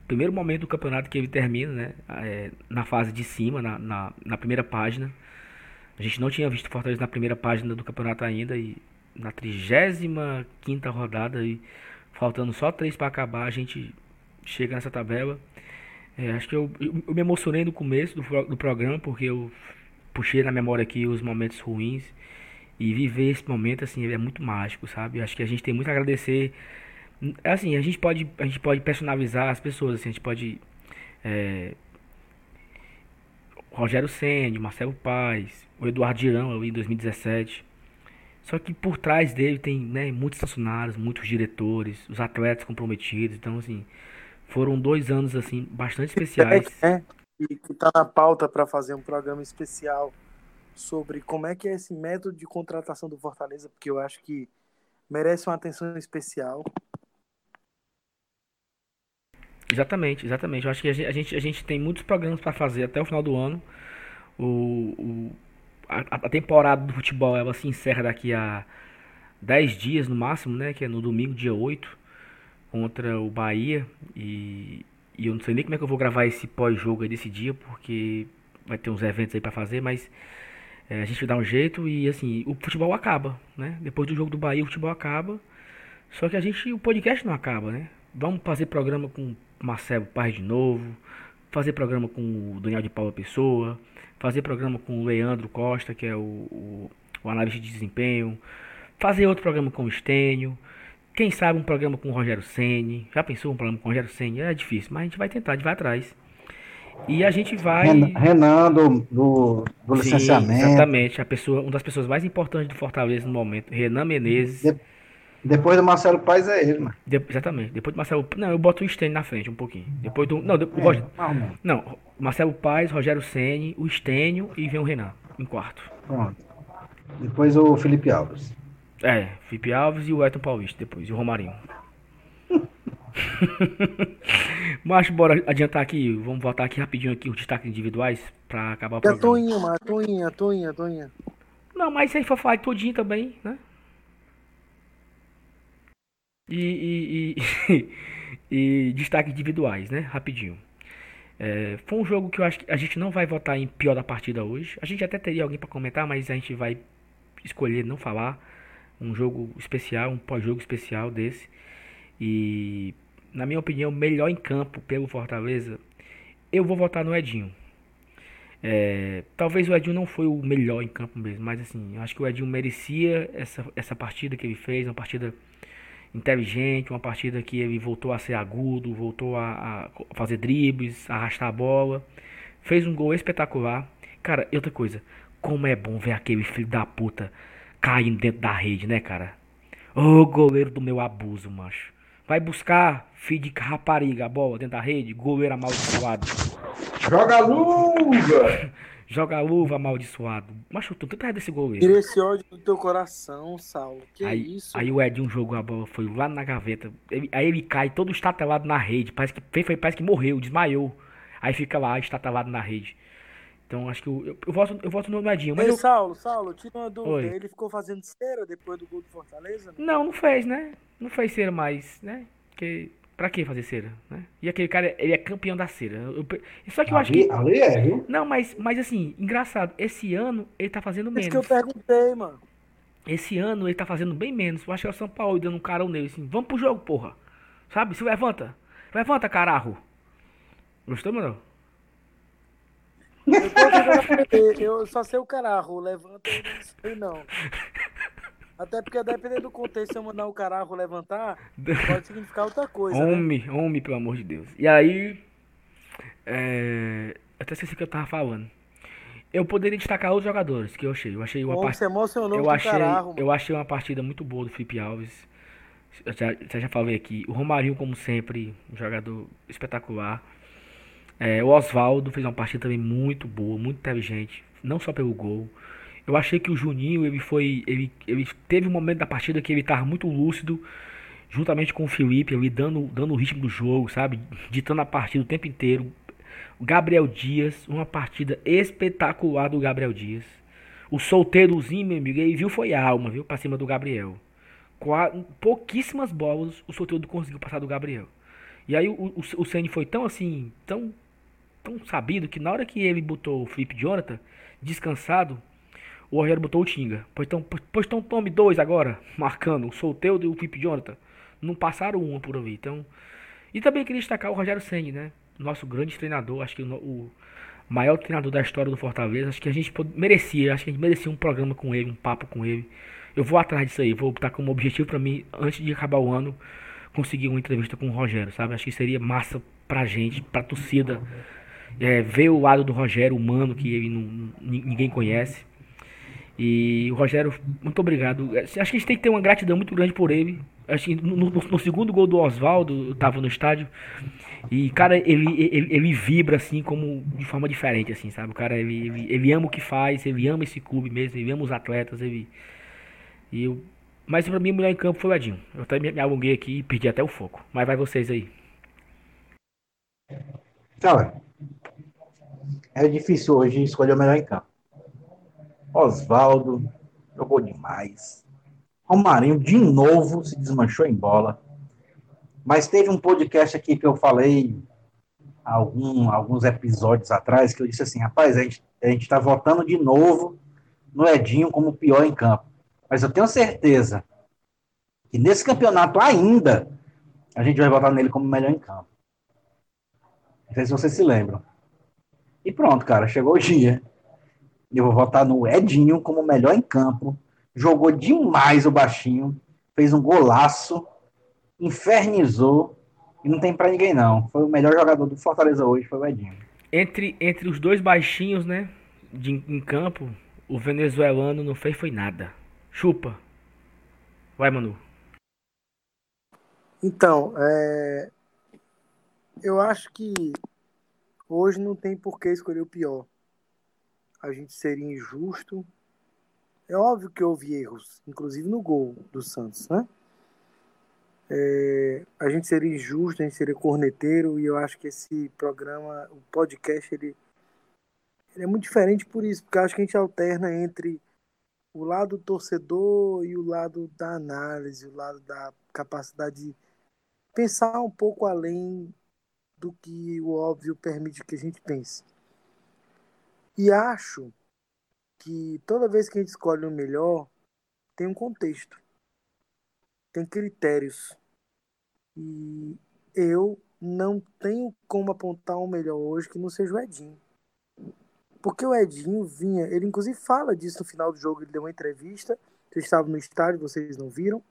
primeiro momento do campeonato que ele termina, né? É, na fase de cima, na, na, na, primeira página. A gente não tinha visto Fortaleza na primeira página do campeonato ainda. E na 35 rodada, e faltando só três para acabar, a gente chega nessa tabela. É, acho que eu, eu, me emocionei no começo do, do programa, porque eu puxei na memória aqui os momentos ruins. E viver esse momento, assim, é muito mágico, sabe? Acho que a gente tem muito a agradecer assim, a gente pode, a gente pode personalizar as pessoas, assim, a gente pode. É, Rogério Senni, Marcelo Paz, o Eduardo Girão ali em 2017. Só que por trás dele tem né, muitos funcionários, muitos diretores, os atletas comprometidos. Então, assim, foram dois anos assim bastante especiais. É, e que tá na pauta para fazer um programa especial sobre como é que é esse método de contratação do Fortaleza, porque eu acho que merece uma atenção especial. Exatamente, exatamente. Eu acho que a gente, a gente, tem muitos programas para fazer até o final do ano. O, o, a, a, temporada do futebol ela se encerra daqui a 10 dias no máximo, né? Que é no domingo, dia 8, contra o Bahia. E, e eu não sei nem como é que eu vou gravar esse pós-jogo desse dia, porque vai ter uns eventos aí para fazer, mas é, a gente dá um jeito e assim, o futebol acaba, né? Depois do jogo do Bahia, o futebol acaba. Só que a gente, o podcast não acaba, né? Vamos fazer programa com Marcelo Paz de novo, fazer programa com o Daniel de Paula Pessoa, fazer programa com o Leandro Costa, que é o, o, o analista de desempenho, fazer outro programa com o Estênio, quem sabe um programa com o Rogério Ceni. Já pensou um programa com o Rogério Ceni? É difícil, mas a gente vai tentar, a gente vai atrás. E a gente vai. Renan, Renan do, do, do Sim, licenciamento. exatamente. A pessoa, uma das pessoas mais importantes do Fortaleza no momento, Renan Menezes. De- Depois do Marcelo Paes é ele, mano. De- exatamente. Depois do Marcelo. Não, eu boto o Stênio na frente um pouquinho. Depois do. Não, de- o Roger- É, não, não, Marcelo Paes, Rogério Ceni, o Stênio e vem o Renan em quarto. pronto. Depois o Felipe Alves. É, Felipe Alves e o Elton Paulista depois, e o Romarinho. Mas bora adiantar aqui, vamos voltar aqui rapidinho aqui os destaques individuais pra acabar o E a programa. Toinha, mano, a Toinha, a Toinha, a Toinha. Não, mas isso aí foi falar todinho também, né? E, e, e, e destaques individuais, né? Rapidinho. É, foi um jogo que eu acho que a gente não vai votar em pior da partida hoje. A gente até teria alguém pra comentar, mas a gente vai escolher não falar. Um jogo especial, um pós-jogo especial desse. E, na minha opinião, melhor em campo pelo Fortaleza, eu vou votar no Edinho. É, talvez o Edinho não foi o melhor em campo mesmo, mas assim, eu acho que o Edinho merecia essa, essa partida que ele fez, uma partida inteligente, uma partida que ele voltou a ser agudo, voltou a, a fazer dribles, a arrastar a bola, fez um gol espetacular. Cara, e outra coisa, como é bom ver aquele filho da puta caindo dentro da rede, né, cara? Ô goleiro do meu abuso, macho. Vai buscar, filho de rapariga, a bola dentro da rede, goleiro amaldiçoado. Joga a luva! Joga a luva amaldiçoado. Macho, tu tenta desse goleiro. Tira esse ódio do teu coração, Saulo. Que Aí, isso? aí o Edinho jogou a bola, foi lá na gaveta. Ele- aí ele cai todo estatelado na rede. Parece que, foi- foi- parece que morreu, desmaiou. Aí fica lá, estatelado na rede. Então acho que eu, eu, eu voto, eu voto no Edinho. Mas Ei, eu, Saulo, Saulo, tira uma dúvida. Ele ficou fazendo cera depois do gol do Fortaleza? Né? não, não fez, né? Não fez cera mais, né? Porque, pra que fazer cera, né? E aquele cara, ele é campeão da cera. Eu- eu- só que eu acho que... Ali, ali é, viu? Não, mas, mas assim, engraçado. Esse ano ele tá fazendo Isso que eu menos. perguntei, mano. Esse ano ele tá fazendo bem menos. Eu acho que é o São Paulo dando um carão nele, assim. Vamos pro jogo, porra. Sabe? Se levanta. Levanta, caralho. Gostou, mano? Eu. Eu só sei o cararro. Levanta eu não sei, não. Até porque, dependendo do contexto, se eu mandar o cararro levantar, pode significar outra coisa. né? Homem, homem, pelo amor de Deus. E aí. É... Até esqueci o que eu tava falando. Eu poderia destacar outros jogadores que eu achei. Eu achei uma Bom, partida. você emocionou Eu achei, cararro. eu achei uma partida muito boa do Felipe Alves. Eu já, eu já falei aqui. O Romarinho, como sempre, um jogador espetacular. É, o Oswaldo fez uma partida também muito boa, muito inteligente. Não só pelo gol. Eu achei que o Juninho, ele foi. Ele, ele teve um momento da partida que ele estava muito lúcido, juntamente com o Felipe, ele dando, dando o ritmo do jogo, sabe? Ditando a partida o tempo inteiro. O Gabriel Dias, uma partida espetacular do Gabriel Dias. O solteirozinho, meu amigo, ele viu foi alma, viu? Pra cima do Gabriel. Qua- pouquíssimas bolas o solteiro conseguiu passar do Gabriel. E aí o, o, o Ceni foi tão assim, tão, tão sabido que na hora que ele botou o Felipe Jonathan, descansado, o Rogério botou o Tinga. Pois então, pois, então tome dois agora, marcando o solteiro o Felipe Jonathan. Não passaram um por ali. Então, e também queria destacar o Rogério Ceni, né? Nosso grande treinador, acho que o, maior treinador da história do Fortaleza. Acho que a gente merecia, acho que a gente merecia um programa com ele, um papo com ele. Eu vou atrás disso aí, vou botar como objetivo pra mim, antes de acabar o ano, conseguir uma entrevista com o Rogério, sabe? Acho que seria massa pra gente, pra torcida, é, ver o lado do Rogério humano que ele não, ni- ninguém conhece. E o Rogério, muito obrigado. Acho que a gente tem que ter uma gratidão muito grande por ele. Acho que no, no- no segundo gol do Oswaldo, eu tava no estádio. E, cara, ele, ele, ele vibra assim, como de forma diferente, assim, sabe? O cara, ele, ele, ele ama o que faz, ele ama esse clube mesmo, ele ama os atletas, ele. E eu. Mas pra mim, o melhor em campo foi o Edinho. Eu até me, me alonguei aqui e perdi até o foco. Mas vai vocês aí. Cara, é difícil hoje escolher o melhor em campo. Oswaldo jogou demais. Romarinho de novo se desmanchou em bola. Mas teve um podcast aqui que eu falei algum, alguns episódios atrás que eu disse assim, rapaz, a gente, a gente tá votando de novo no Edinho como pior em campo. Mas eu tenho certeza que nesse campeonato ainda a gente vai votar nele como melhor em campo. Não sei se vocês se lembram. E pronto, cara, chegou o dia. Eu vou votar no Edinho como o melhor em campo. Jogou demais o baixinho. Fez um golaço. Infernizou. E não tem pra ninguém, não. Foi o melhor jogador do Fortaleza hoje, foi o Edinho. entre, entre os dois baixinhos, né? De, em campo, o venezuelano não fez foi nada. Chupa. Vai, Manu. Então, é... eu acho que hoje não tem por que escolher o pior. A gente seria injusto. É óbvio que houve erros, inclusive no gol do Santos, né? É... a gente seria injusto, a gente seria corneteiro, e eu acho que esse programa, o podcast, ele, ele é muito diferente por isso, porque acho que a gente alterna entre o lado do torcedor e o lado da análise, o lado da capacidade de pensar um pouco além do que o óbvio permite que a gente pense. E acho que toda vez que a gente escolhe o melhor, tem um contexto, tem critérios. E eu não tenho como apontar um melhor hoje que não seja o Edinho. Porque o Edinho vinha, ele inclusive fala disso no final do jogo, ele deu uma entrevista, vocês estavam no estádio, vocês não viram,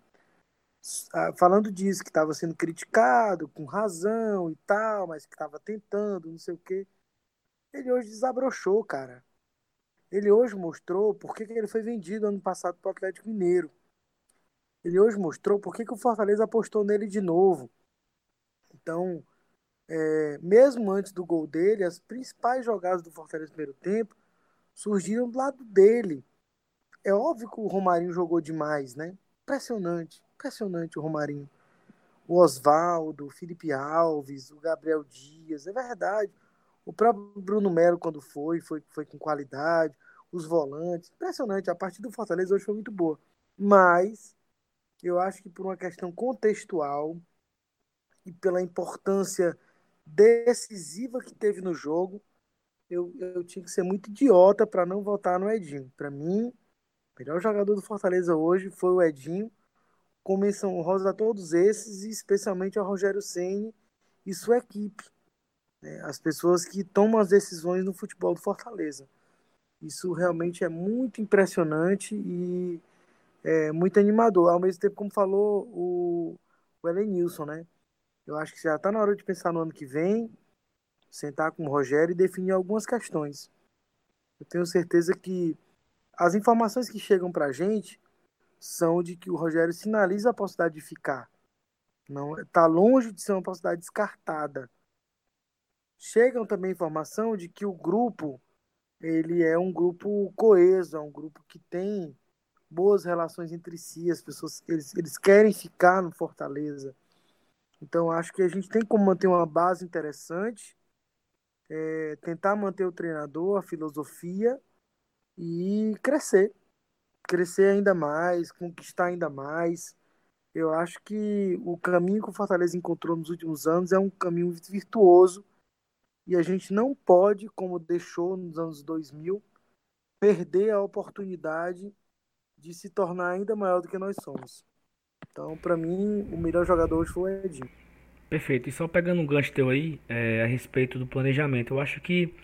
ah, falando disso, que estava sendo criticado com razão e tal, mas que estava tentando, não sei o quê. Ele hoje desabrochou, cara. Ele hoje mostrou por que, que ele foi vendido ano passado para o Atlético Mineiro. Ele hoje mostrou por que, que o Fortaleza apostou nele de novo. Então, é, mesmo antes do gol dele, as principais jogadas do Fortaleza no primeiro tempo surgiram do lado dele. É óbvio que o Romarinho jogou demais, né? Impressionante, impressionante o Romarinho. O Oswaldo, o Felipe Alves, o Gabriel Dias, é verdade. O próprio Bruno Melo, quando foi, foi, foi com qualidade. Os volantes, impressionante. A partida do Fortaleza hoje foi muito boa. Mas eu acho que por uma questão contextual e pela importância decisiva que teve no jogo, eu, eu tinha que ser muito idiota para não votar no Edinho. Para mim, o melhor jogador do Fortaleza hoje foi o Edinho, com menção honrosa a todos esses, e especialmente ao Rogério Ceni e sua equipe. Né? As pessoas que tomam as decisões no futebol do Fortaleza. Isso realmente é muito impressionante e é muito animador. Ao mesmo tempo, como falou o, o Elenilson, né? Eu acho que já está na hora de pensar no ano que vem, sentar com o Rogério e definir algumas questões. Eu tenho certeza que as informações que chegam para a gente são de que o Rogério sinaliza a possibilidade de ficar. Não está longe de ser uma possibilidade descartada. Chegam também informação de que o grupo ele é um grupo coeso, é um grupo que tem boas relações entre si, as pessoas eles, eles querem ficar no Fortaleza. Então, acho que a gente tem como manter uma base interessante, é, tentar manter o treinador, a filosofia e crescer. Crescer ainda mais, conquistar ainda mais. Eu acho que o caminho que o Fortaleza encontrou nos últimos anos é um caminho virtuoso e a gente não pode, como deixou nos anos 2000, perder a oportunidade de se tornar ainda maior do que nós somos. Então, para mim, o melhor jogador hoje foi o Edinho. Perfeito. E só pegando um gancho teu aí, é, a respeito do planejamento. Eu acho que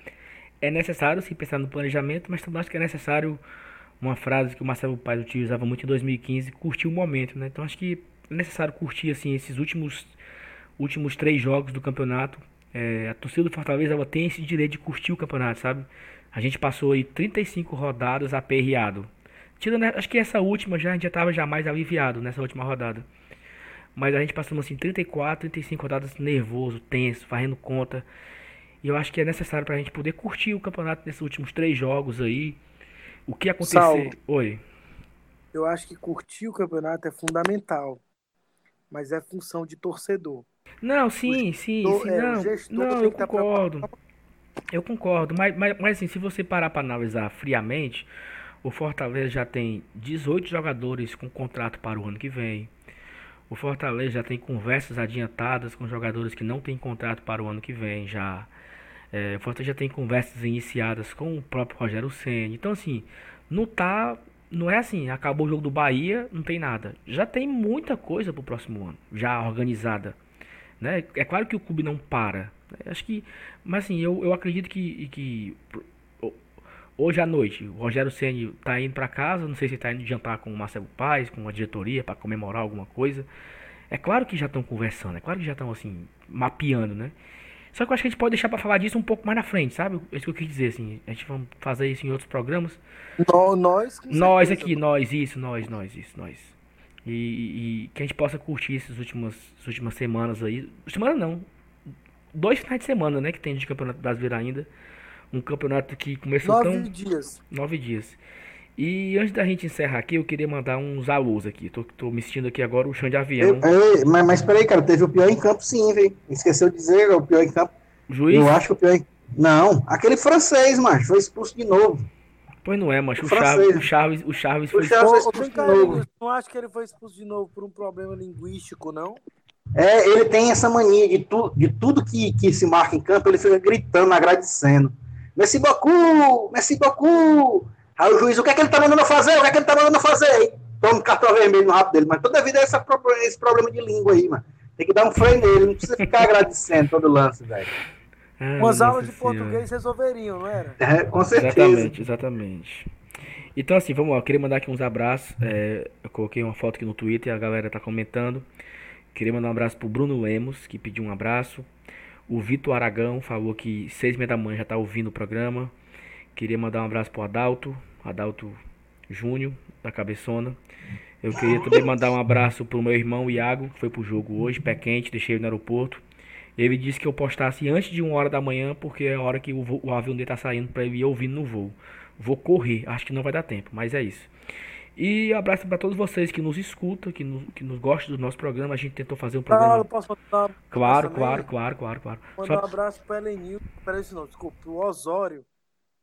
é necessário se pensar no planejamento, mas também acho que é necessário uma frase que o Marcelo Paes utilizava muito em 2015, curtir o momento, né? Então acho que é necessário curtir assim esses últimos últimos três jogos do campeonato. É, a torcida do Fortaleza ela tem esse direito de curtir o campeonato, sabe? A gente passou aí 35 rodadas aperreado. Tirando, acho que essa última já a gente já estava já mais aliviado nessa última rodada. Mas a gente passou assim 34, 35 rodadas nervoso, tenso, fazendo conta. E eu acho que é necessário para a gente poder curtir o campeonato nesses últimos três jogos aí. O que acontecer. Salve. Oi. Eu acho que curtir o campeonato é fundamental. Mas é função de torcedor. Não, sim, sim, sim. É, não, não eu concordo. Eu concordo. Mas, mas, mas assim, se você parar para analisar friamente o Fortaleza já tem 18 jogadores com contrato para o ano que vem. O Fortaleza já tem conversas adiantadas com jogadores que não têm contrato para o ano que vem já. É, o Fortaleza já tem conversas iniciadas com o próprio Rogério Senna. Então assim, não tá, não é assim, acabou o jogo do Bahia, não tem nada. Já tem muita coisa para o próximo ano, já organizada. Né? É claro que o clube não para. Acho que, mas assim, eu, eu acredito que, que Hoje à noite, o Rogério Ceni tá indo para casa, não sei se está indo jantar com o Marcelo Paz, com a diretoria para comemorar alguma coisa. É claro que já estão conversando, é claro que já estão assim mapeando, né? Só que eu acho que a gente pode deixar pra falar disso um pouco mais na frente, sabe? É isso que eu quis dizer, assim. A gente vai fazer isso em outros programas. Nó- Nós, Nós certeza. aqui, nós, isso, nós, nós, isso, nós. E, e- que a gente possa curtir essas últimas, essas últimas semanas aí. Semana não. Dois finais de semana, né? Que tem de Campeonato Brasileiro ainda. Um campeonato que começou Nove tão. dias. Nove dias. E antes da gente encerrar aqui, eu queria mandar uns alôs aqui. Tô, tô me sentindo aqui agora o chão de avião. Eu- eu- mas, mas peraí, cara, teve o pior em campo sim, velho. Esqueceu de dizer o pior em campo. Juiz? Eu acho que o pior em... Não, aquele francês, macho, foi expulso de novo. Pois não é, mas o o Charles, o Charles O foi. Charles- foi expulso de novo. Não acho que ele foi expulso de novo por um problema linguístico, não? É, ele tem essa mania de, tu, de tudo que, que se marca em campo, ele fica gritando, agradecendo. Messi Baku! Messi Baku! Aí o juiz, o que é que ele tá mandando fazer? O que é que ele tá mandando fazer? Aí toma um cartão vermelho no rabo dele. Mas toda vida é essa, esse problema de língua aí, mano. Tem que dar um freio nele, não precisa ficar agradecendo todo lance, velho. Ai, Umas nossa aulas de Senhora. português resolveriam, não era? É, com certeza. Exatamente, exatamente. Então, assim, vamos lá. Eu queria mandar aqui uns abraços. é, eu coloquei uma foto aqui no Twitter e a galera tá comentando. Queria mandar um abraço pro Bruno Lemos, que pediu um abraço. O Vitor Aragão falou que seis e meia da manhã já tá ouvindo o programa. Queria mandar um abraço pro Adalto, Adalto Júnior, da Cabeçona. Eu queria também mandar um abraço pro meu irmão Iago, que foi pro jogo hoje, pé quente, deixei ele no aeroporto. Ele disse que eu postasse antes de uma hora da manhã, porque é a hora que o, vo- o avião dele tá saindo pra ele ir ouvindo no voo. Vou correr, acho que não vai dar tempo, mas é isso. E abraço para todos vocês que nos escutam, que nos, que nos gostam do nosso programa. A gente tentou fazer um programa. posso mandar Claro, claro, claro, claro, claro. Mandar um Só- abraço para Elenil, para isso não, desculpa, pro Osório,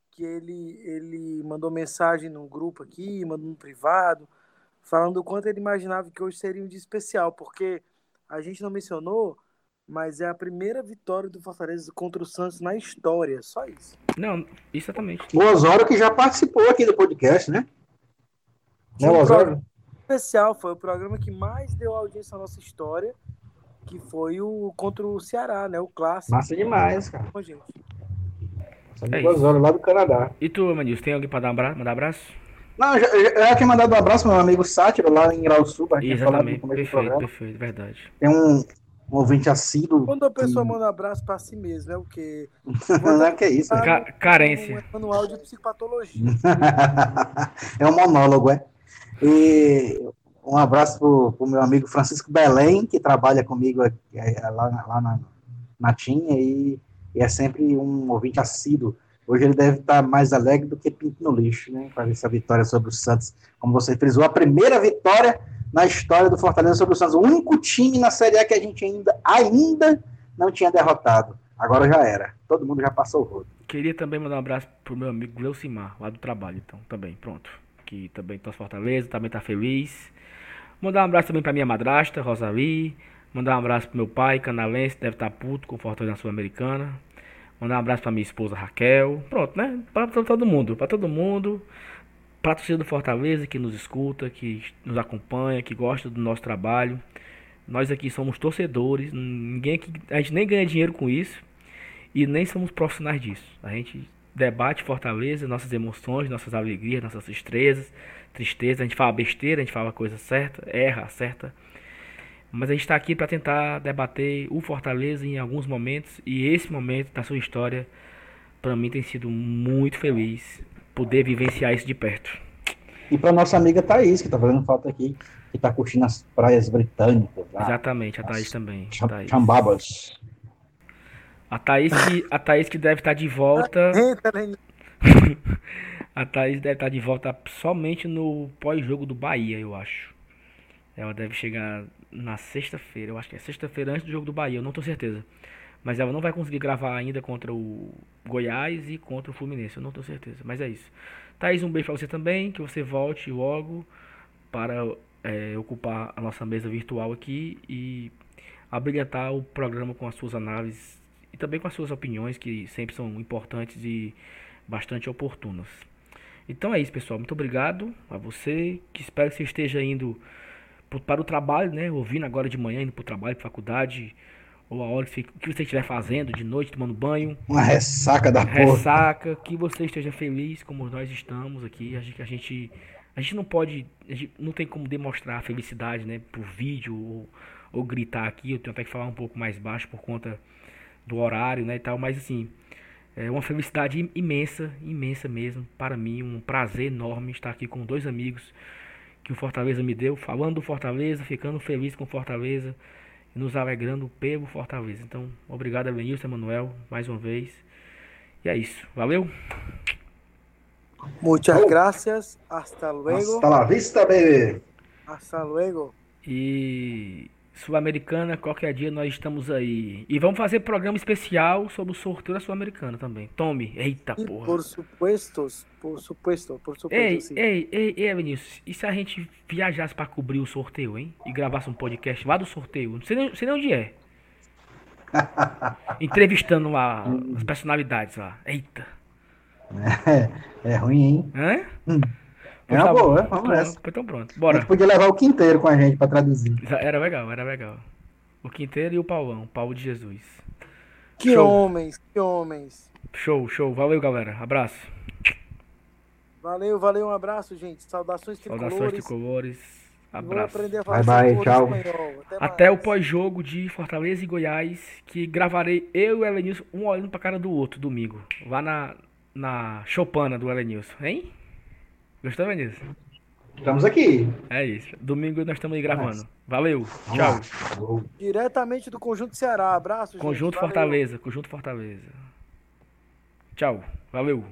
que ele, ele mandou mensagem num grupo aqui, mandou no privado, falando o quanto ele imaginava que hoje seria um dia especial, porque a gente não mencionou, mas é a primeira vitória do Fortaleza contra o Santos na história, só isso. Não, exatamente. O Osório que já participou aqui do podcast, né? Tinha o um Osório? especial, foi o programa que mais deu audiência na nossa história, que foi o contra o Ceará, né? O clássico. Massa demais, cara. com gente. É. Osório lá do Canadá. E tu, Manils, tem alguém para dar um abraço, mandar abraço? Não, eu já, já tinha mandado um abraço pro meu amigo Sátiro lá em Grauçuba, a gente tinha falado no Exatamente, começo do perfeito, programa. perfeito, verdade. Tem um, um ouvinte assíduo. Quando a pessoa que- manda um abraço para si mesmo, é o quê? Não é que é isso. Ca- no- carência. no manual de psicopatologia. é um monólogo, é. E um abraço pro, pro meu amigo Francisco Belém, que trabalha comigo aqui, é, lá, na- lá na, na Tinha e, e é sempre um ouvinte assíduo. Hoje ele deve estar mais alegre do que pinto no lixo, né? Com essa vitória sobre o Santos. Como você frisou, a primeira vitória na história do Fortaleza sobre o Santos. O único time na Série A que a gente ainda, ainda não tinha derrotado. Agora já era. Todo mundo já passou o rodo. Queria também mandar um abraço pro meu amigo Gleucimar, lá do trabalho, então, também, pronto. Que também tá Fortaleza, também tá feliz. Mandar um abraço também pra minha madrasta, Rosalie. Mandar um abraço pro meu pai, canalense, deve estar puto com Fortaleza na Sul-Americana. Mandar um abraço pra minha esposa Raquel. Pronto, né? Pra todo mundo, pra todo mundo. Pra torcida do Fortaleza que nos escuta, que nos acompanha, que gosta do nosso trabalho. Nós aqui somos torcedores, ninguém aqui, a gente nem ganha dinheiro com isso e nem somos profissionais disso. A gente debate Fortaleza, nossas emoções, nossas alegrias, nossas tristezas, tristezas. A gente fala besteira, a gente fala a coisa certa, erra, acerta. Mas a gente está aqui para tentar debater o Fortaleza em alguns momentos e esse momento da sua história para mim tem sido muito feliz poder vivenciar isso de perto. E para nossa amiga Thaís, que está fazendo falta aqui, que está curtindo as praias britânicas. lá. Exatamente, a Thaís também. Thaís. Chambabas. A Thaís que a Thaís que deve estar de volta. A Thaís deve estar de volta somente no pós-jogo do Bahia, eu acho. Ela deve chegar na sexta-feira, eu acho que é sexta-feira antes do jogo do Bahia, eu não tenho certeza. Mas ela não vai conseguir gravar ainda contra o Goiás e contra o Fluminense, eu não tenho certeza. Mas é isso. Thaís, um beijo pra você também, que você volte logo para é, ocupar a nossa mesa virtual aqui e abrilhantar o programa com as suas análises e também com as suas opiniões, que sempre são importantes e bastante oportunas. Então é isso, pessoal. Muito obrigado a você. Que espero que você esteja indo para o trabalho, né? Ouvindo agora de manhã, indo para o trabalho, para faculdade, ou a hora que, que você estiver fazendo, de noite, tomando banho, Uma ressaca da porra. ressaca, que você esteja feliz como nós estamos aqui. A gente, a gente, a gente não pode, a gente não tem como demonstrar a felicidade, né? Por vídeo ou, ou gritar aqui. Eu tenho até que falar um pouco mais baixo por conta do horário, né, e tal, mas assim, é uma felicidade imensa, imensa mesmo, para mim, um prazer enorme estar aqui com dois amigos que o Fortaleza me deu, falando do Fortaleza, ficando feliz com o Fortaleza, e nos alegrando pelo Fortaleza. Então, obrigado, Elenilson, Emanuel, mais uma vez. E é isso, valeu? Muchas gracias. Hasta luego. Hasta la vista, baby. Hasta luego. E Sul-Americana, qualquer dia nós estamos aí. E vamos fazer programa especial sobre o sorteio da Sul-Americana também. Tome, eita E porra. por supuesto, por supuesto, por supuesto, Ei, sim. ei, ei, ei, Vinícius, e se a gente viajasse pra cobrir o sorteio, hein? E gravasse um podcast lá do sorteio? Não sei nem, sei nem onde é. Entrevistando lá as personalidades lá. Eita. É, é ruim, hein? Hã? É uma tá boa, bom. vamos Pronto, nessa. Então pronto, A bora. gente podia levar o quinteiro com a gente pra traduzir. Era legal, era legal. O Quinteiro e o Paulão, Paulo de Jesus. Que Show. homens, que homens. Show, show. Valeu, galera. Abraço. Valeu, valeu, um abraço, gente. Saudações tricolores. Saudações tricolores. Abraço. aprender a falar Bye, bye, tchau. Até, Até o pós-jogo de Fortaleza e Goiás, que gravarei eu e o Elenilson, um olhando pra cara do outro domingo. Lá na, na Chopana do Elenilson, hein? Gostou, Elenilson? Estamos aqui. É isso. Domingo nós estamos aí gravando. Valeu. Tchau. Diretamente do Conjunto Ceará. Abraço, gente. Conjunto Valeu. Fortaleza. Conjunto Fortaleza. Tchau. Valeu.